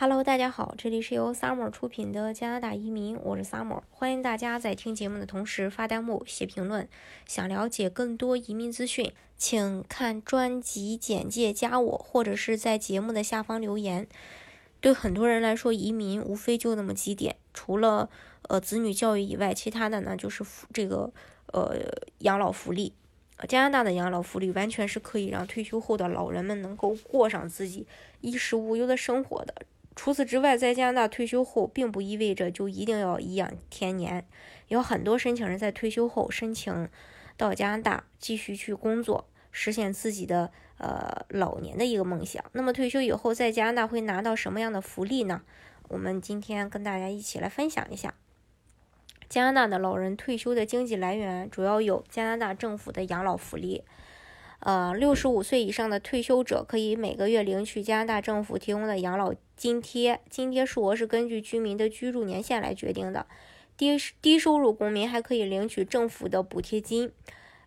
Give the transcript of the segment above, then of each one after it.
Hello，大家好，这里是由 Summer 出品的加拿大移民，我是 Summer，欢迎大家在听节目的同时发弹幕、写评论。想了解更多移民资讯，请看专辑简介、加我，或者是在节目的下方留言。对很多人来说，移民无非就那么几点，除了呃子女教育以外，其他的呢就是这个呃养老福利。加拿大的养老福利完全是可以让退休后的老人们能够过上自己衣食无忧的生活的。除此之外，在加拿大退休后，并不意味着就一定要颐养天年。有很多申请人在退休后申请到加拿大继续去工作，实现自己的呃老年的一个梦想。那么退休以后，在加拿大会拿到什么样的福利呢？我们今天跟大家一起来分享一下。加拿大的老人退休的经济来源主要有加拿大政府的养老福利。呃，六十五岁以上的退休者可以每个月领取加拿大政府提供的养老津贴，津贴数额是根据居民的居住年限来决定的。低低收入公民还可以领取政府的补贴金。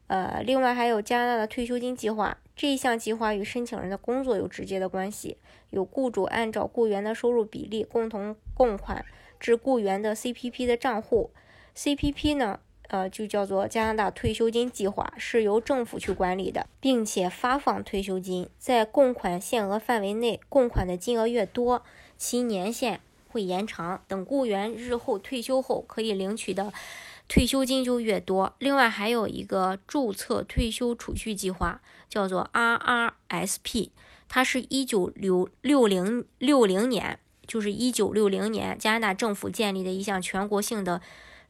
呃，另外还有加拿大的退休金计划，这一项计划与申请人的工作有直接的关系，有雇主按照雇员的收入比例共同供款至雇员的 CPP 的账户。CPP 呢？呃，就叫做加拿大退休金计划，是由政府去管理的，并且发放退休金，在供款限额范围内，供款的金额越多，其年限会延长。等雇员日后退休后，可以领取的退休金就越多。另外，还有一个注册退休储蓄计划，叫做 RRSP，它是一九六六零六零年，就是一九六零年加拿大政府建立的一项全国性的。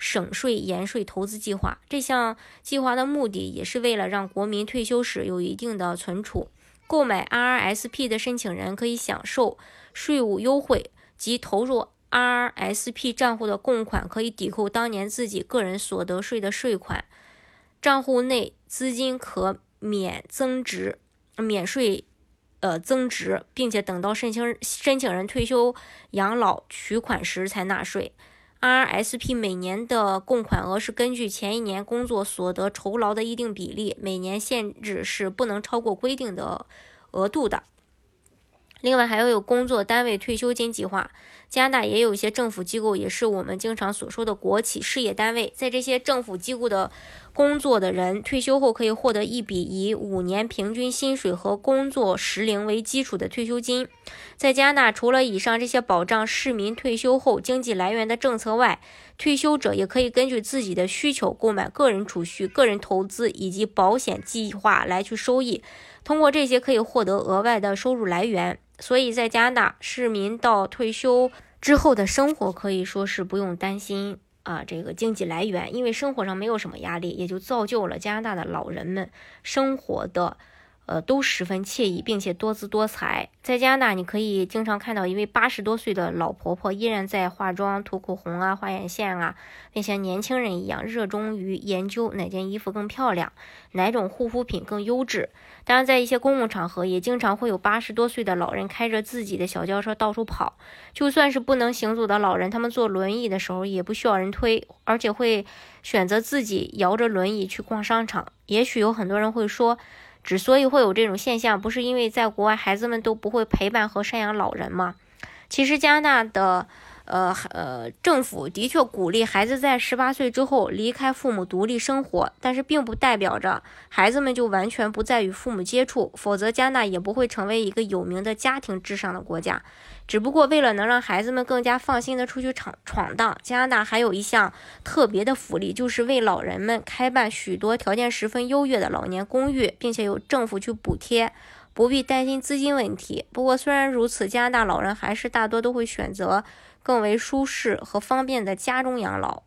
省税延税投资计划，这项计划的目的也是为了让国民退休时有一定的存储。购买 RSP 的申请人可以享受税务优惠，即投入 RRSP 账户的供款可以抵扣当年自己个人所得税的税款，账户内资金可免增值、免税呃增值，并且等到申请申请人退休养老取款时才纳税。RSP 每年的供款额是根据前一年工作所得酬劳的一定比例，每年限制是不能超过规定的额度的。另外，还要有工作单位退休金计划。加拿大也有一些政府机构，也是我们经常所说的国企事业单位。在这些政府机构的工作的人，退休后可以获得一笔以五年平均薪水和工作时龄为基础的退休金。在加拿大，除了以上这些保障市民退休后经济来源的政策外，退休者也可以根据自己的需求购买个人储蓄、个人投资以及保险计划来去收益。通过这些可以获得额外的收入来源。所以在加拿大，市民到退休之后的生活可以说是不用担心啊，这个经济来源，因为生活上没有什么压力，也就造就了加拿大的老人们生活的。呃，都十分惬意，并且多姿多彩。在加拿大，你可以经常看到一位八十多岁的老婆婆依然在化妆、涂口红啊、画眼线啊，并像年轻人一样热衷于研究哪件衣服更漂亮，哪种护肤品更优质。当然，在一些公共场合，也经常会有八十多岁的老人开着自己的小轿车到处跑。就算是不能行走的老人，他们坐轮椅的时候也不需要人推，而且会选择自己摇着轮椅去逛商场。也许有很多人会说。之所以会有这种现象，不是因为在国外孩子们都不会陪伴和赡养老人吗？其实加拿大的。呃呃，政府的确鼓励孩子在十八岁之后离开父母独立生活，但是并不代表着孩子们就完全不再与父母接触，否则加拿大也不会成为一个有名的家庭至上的国家。只不过为了能让孩子们更加放心的出去闯闯荡，加拿大还有一项特别的福利，就是为老人们开办许多条件十分优越的老年公寓，并且由政府去补贴，不必担心资金问题。不过虽然如此，加拿大老人还是大多都会选择。更为舒适和方便的家中养老，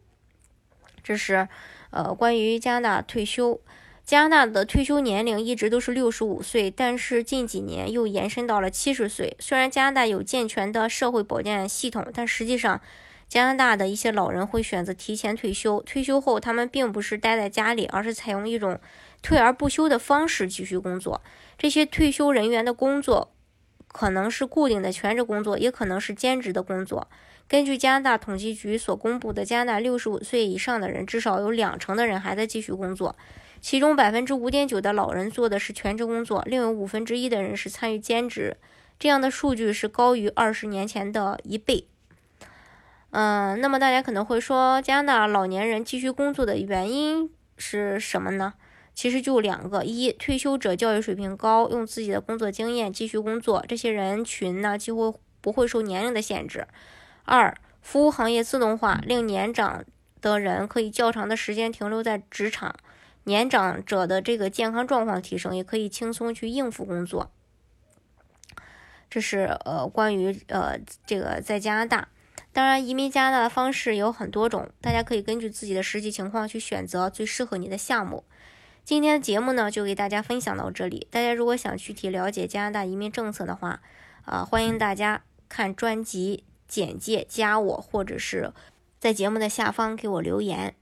这是呃关于加拿大退休。加拿大的退休年龄一直都是六十五岁，但是近几年又延伸到了七十岁。虽然加拿大有健全的社会保健系统，但实际上加拿大的一些老人会选择提前退休。退休后，他们并不是待在家里，而是采用一种退而不休的方式继续工作。这些退休人员的工作。可能是固定的全职工作，也可能是兼职的工作。根据加拿大统计局所公布的，加拿大六十五岁以上的人，至少有两成的人还在继续工作，其中百分之五点九的老人做的是全职工作，另有五分之一的人是参与兼职。这样的数据是高于二十年前的一倍。嗯，那么大家可能会说，加拿大老年人继续工作的原因是什么呢？其实就两个：一，退休者教育水平高，用自己的工作经验继续工作，这些人群呢几乎不会受年龄的限制；二，服务行业自动化，令年长的人可以较长的时间停留在职场，年长者的这个健康状况提升，也可以轻松去应付工作。这是呃关于呃这个在加拿大。当然，移民加拿大的方式有很多种，大家可以根据自己的实际情况去选择最适合你的项目。今天的节目呢，就给大家分享到这里。大家如果想具体了解加拿大移民政策的话，啊，欢迎大家看专辑简介，加我，或者是在节目的下方给我留言。